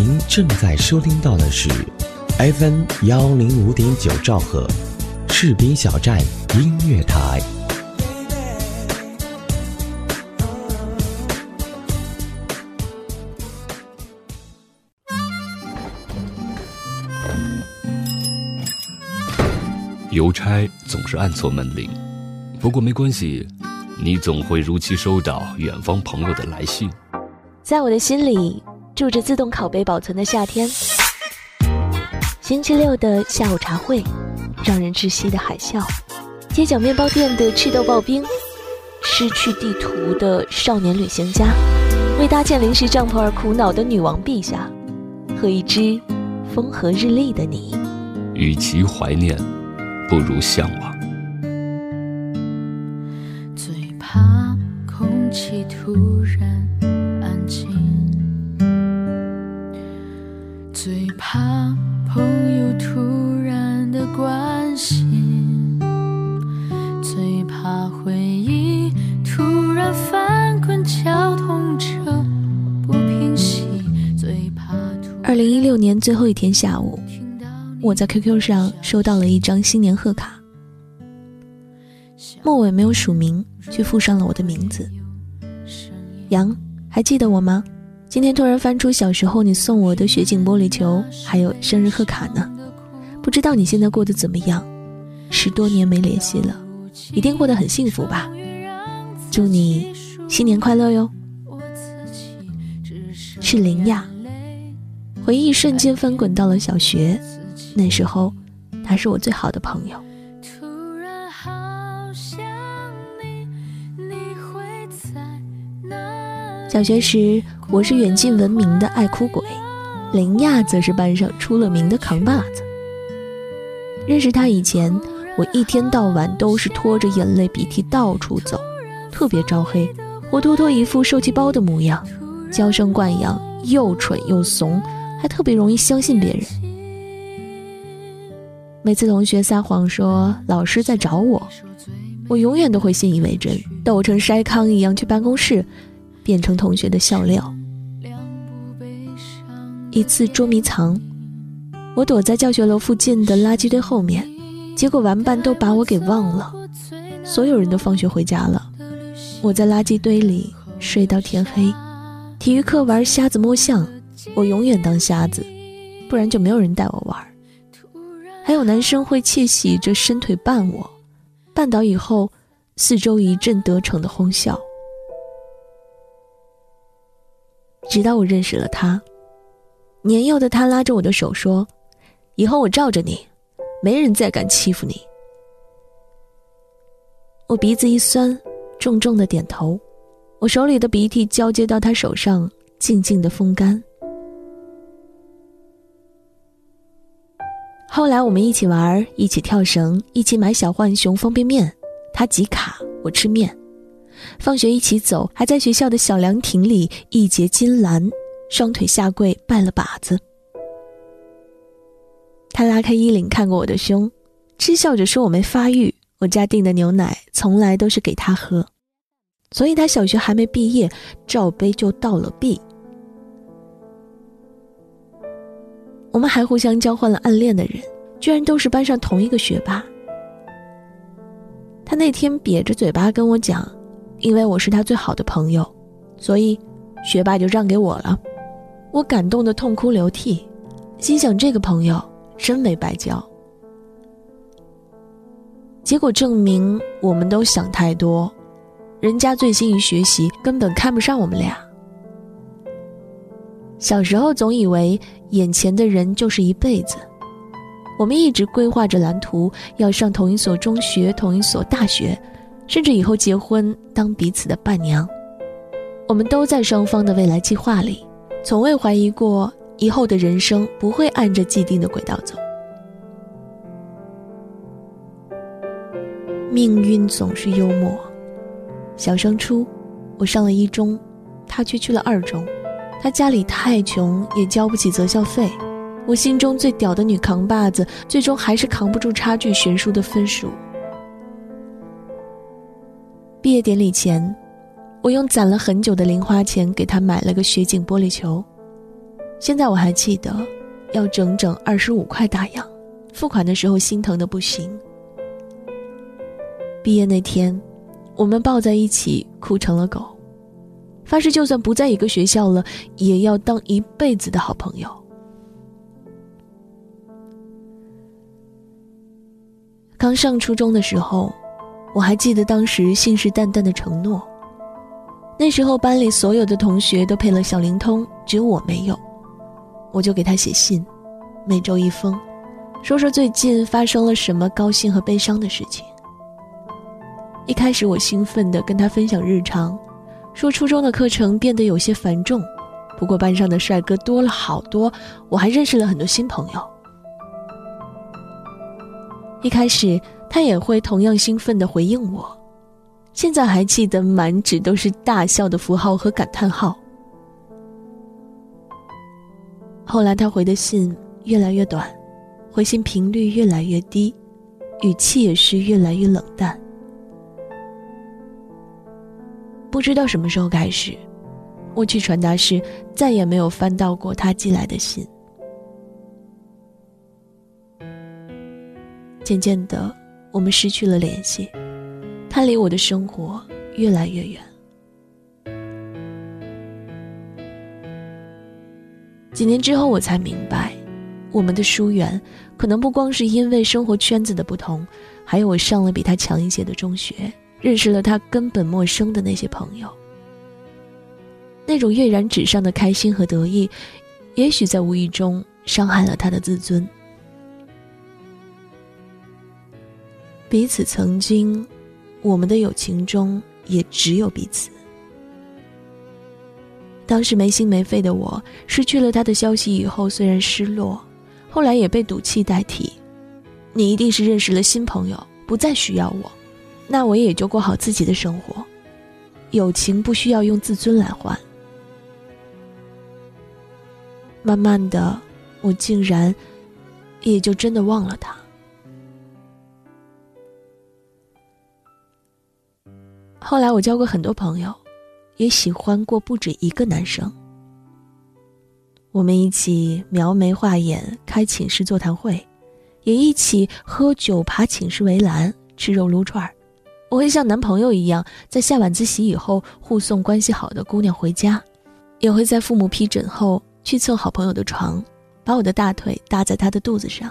您正在收听到的是 FM 幺零五点九兆赫，士兵小站音乐台。邮差总是按错门铃，不过没关系，你总会如期收到远方朋友的来信。在我的心里。住着自动拷贝保存的夏天，星期六的下午茶会，让人窒息的海啸，街角面包店的赤豆刨冰，失去地图的少年旅行家，为搭建临时帐篷而苦恼的女王陛下，和一只风和日丽的你。与其怀念，不如向往。最怕空气突然安静。怕朋友突然的关心，最怕回忆突然翻滚，交通车不平息。最怕二零一六年最后一天下午，我在 QQ 上收到了一张新年贺卡，末尾没有署名，却附上了我的名字。杨，还记得我吗？今天突然翻出小时候你送我的雪景玻璃球，还有生日贺卡呢，不知道你现在过得怎么样？十多年没联系了，一定过得很幸福吧？祝你新年快乐哟！是林亚，回忆瞬间翻滚到了小学，那时候他是我最好的朋友。小学时，我是远近闻名的爱哭鬼，林亚则是班上出了名的扛把子。认识他以前，我一天到晚都是拖着眼泪鼻涕到处走，特别招黑，活脱脱一副受气包的模样，娇生惯养，又蠢又怂，还特别容易相信别人。每次同学撒谎说老师在找我，我永远都会信以为真，抖成筛糠一样去办公室。变成同学的笑料。一次捉迷藏，我躲在教学楼附近的垃圾堆后面，结果玩伴都把我给忘了。所有人都放学回家了，我在垃圾堆里睡到天黑。体育课玩瞎子摸象，我永远当瞎子，不然就没有人带我玩。还有男生会窃喜着伸腿绊我，绊倒以后，四周一阵得逞的哄笑。直到我认识了他，年幼的他拉着我的手说：“以后我罩着你，没人再敢欺负你。”我鼻子一酸，重重的点头。我手里的鼻涕交接到他手上，静静的风干。后来我们一起玩，一起跳绳，一起买小浣熊方便面，他挤卡，我吃面。放学一起走，还在学校的小凉亭里一结金兰，双腿下跪拜了把子。他拉开衣领看过我的胸，嗤笑着说我没发育。我家订的牛奶从来都是给他喝，所以他小学还没毕业，罩杯就到了 B。我们还互相交换了暗恋的人，居然都是班上同一个学霸。他那天瘪着嘴巴跟我讲。因为我是他最好的朋友，所以学霸就让给我了。我感动的痛哭流涕，心想这个朋友真没白交。结果证明我们都想太多，人家醉心于学习，根本看不上我们俩。小时候总以为眼前的人就是一辈子，我们一直规划着蓝图，要上同一所中学，同一所大学。甚至以后结婚当彼此的伴娘，我们都在双方的未来计划里，从未怀疑过以后的人生不会按着既定的轨道走。命运总是幽默。小升初，我上了一中，他却去了二中。他家里太穷，也交不起择校费。我心中最屌的女扛把子，最终还是扛不住差距悬殊的分数。毕业典礼前，我用攒了很久的零花钱给他买了个雪景玻璃球。现在我还记得，要整整二十五块大洋，付款的时候心疼的不行。毕业那天，我们抱在一起哭成了狗，发誓就算不在一个学校了，也要当一辈子的好朋友。刚上初中的时候，我还记得当时信誓旦旦的承诺。那时候班里所有的同学都配了小灵通，只有我没有。我就给他写信，每周一封，说说最近发生了什么高兴和悲伤的事情。一开始我兴奋地跟他分享日常，说初中的课程变得有些繁重，不过班上的帅哥多了好多，我还认识了很多新朋友。一开始他也会同样兴奋地回应我，现在还记得满纸都是大笑的符号和感叹号。后来他回的信越来越短，回信频率越来越低，语气也是越来越冷淡。不知道什么时候开始，我去传达室再也没有翻到过他寄来的信。渐渐的，我们失去了联系，他离我的生活越来越远。几年之后，我才明白，我们的疏远可能不光是因为生活圈子的不同，还有我上了比他强一些的中学，认识了他根本陌生的那些朋友。那种跃然纸上的开心和得意，也许在无意中伤害了他的自尊。彼此曾经，我们的友情中也只有彼此。当时没心没肺的我，失去了他的消息以后，虽然失落，后来也被赌气代替。你一定是认识了新朋友，不再需要我，那我也就过好自己的生活。友情不需要用自尊来换。慢慢的，我竟然也就真的忘了他。后来我交过很多朋友。也喜欢过不止一个男生。我们一起描眉画眼，开寝室座谈会，也一起喝酒、爬寝室围栏、吃肉撸串儿。我会像男朋友一样，在下晚自习以后护送关系好的姑娘回家，也会在父母批准后去蹭好朋友的床，把我的大腿搭在他的肚子上。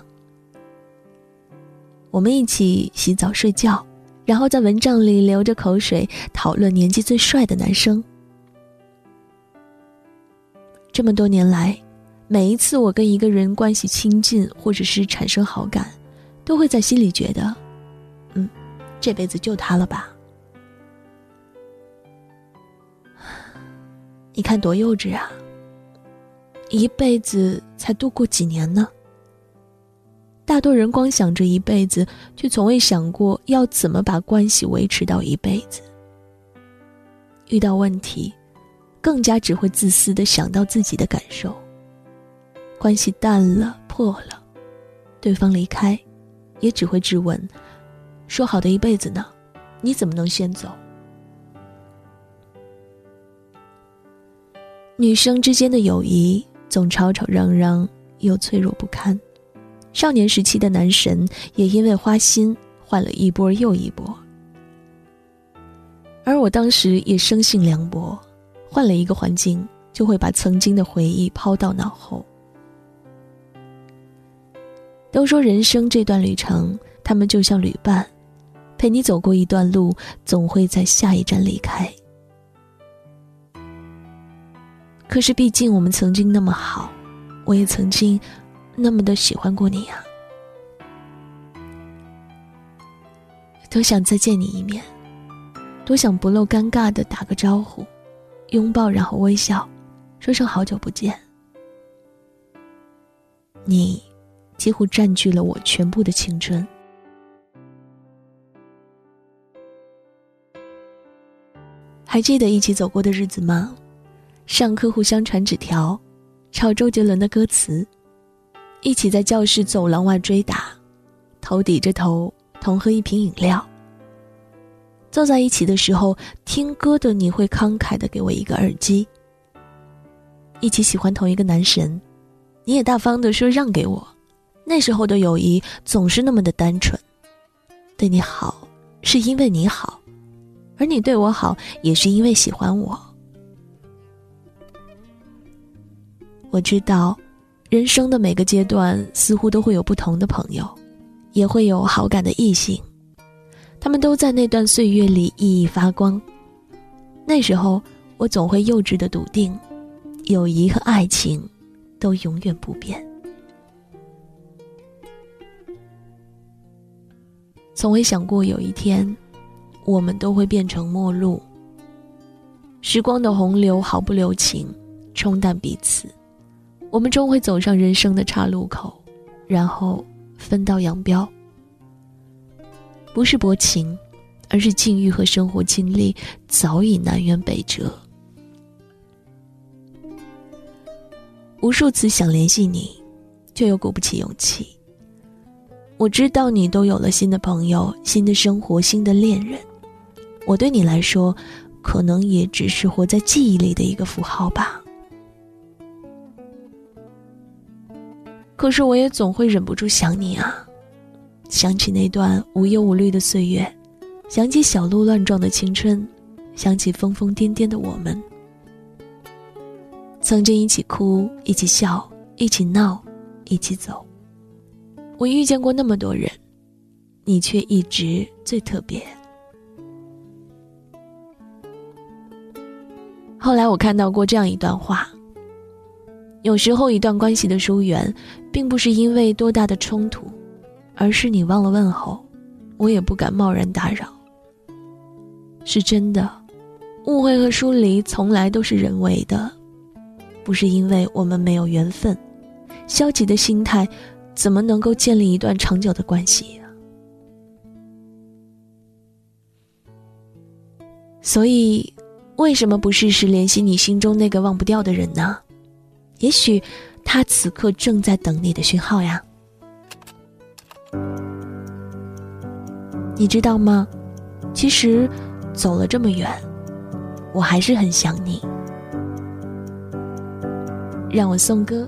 我们一起洗澡睡觉。然后在蚊帐里流着口水讨论年纪最帅的男生。这么多年来，每一次我跟一个人关系亲近，或者是产生好感，都会在心里觉得，嗯，这辈子就他了吧。你看多幼稚啊！一辈子才度过几年呢？大多人光想着一辈子，却从未想过要怎么把关系维持到一辈子。遇到问题，更加只会自私的想到自己的感受。关系淡了、破了，对方离开，也只会质问：“说好的一辈子呢？你怎么能先走？”女生之间的友谊总吵吵嚷嚷，又脆弱不堪。少年时期的男神也因为花心换了一波又一波，而我当时也生性凉薄，换了一个环境就会把曾经的回忆抛到脑后。都说人生这段旅程，他们就像旅伴，陪你走过一段路，总会在下一站离开。可是毕竟我们曾经那么好，我也曾经。那么的喜欢过你呀，多想再见你一面，多想不露尴尬的打个招呼，拥抱然后微笑，说声好久不见。你几乎占据了我全部的青春。还记得一起走过的日子吗？上课互相传纸条，抄周杰伦的歌词。一起在教室走廊外追打，头抵着头，同喝一瓶饮料。坐在一起的时候，听歌的你会慷慨的给我一个耳机。一起喜欢同一个男神，你也大方的说让给我。那时候的友谊总是那么的单纯，对你好是因为你好，而你对我好也是因为喜欢我。我知道，人生的每个阶段似乎都会有不同的朋友，也会有好感的异性，他们都在那段岁月里熠熠发光。那时候，我总会幼稚的笃定，友谊和爱情都永远不变。从未想过有一天，我们都会变成陌路。时光的洪流毫不留情，冲淡彼此。我们终会走上人生的岔路口，然后分道扬镳。不是薄情，而是境遇和生活经历早已南辕北辙。无数次想联系你，却又鼓不起勇气。我知道你都有了新的朋友、新的生活、新的恋人，我对你来说，可能也只是活在记忆里的一个符号吧。可是我也总会忍不住想你啊，想起那段无忧无虑的岁月，想起小鹿乱撞的青春，想起疯疯癫癫的我们，曾经一起哭，一起笑，一起闹，一起走。我遇见过那么多人，你却一直最特别。后来我看到过这样一段话。有时候，一段关系的疏远，并不是因为多大的冲突，而是你忘了问候，我也不敢贸然打扰。是真的，误会和疏离从来都是人为的，不是因为我们没有缘分。消极的心态，怎么能够建立一段长久的关系所以，为什么不试试联系你心中那个忘不掉的人呢？也许，他此刻正在等你的讯号呀。你知道吗？其实，走了这么远，我还是很想你。让我送歌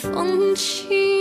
风起。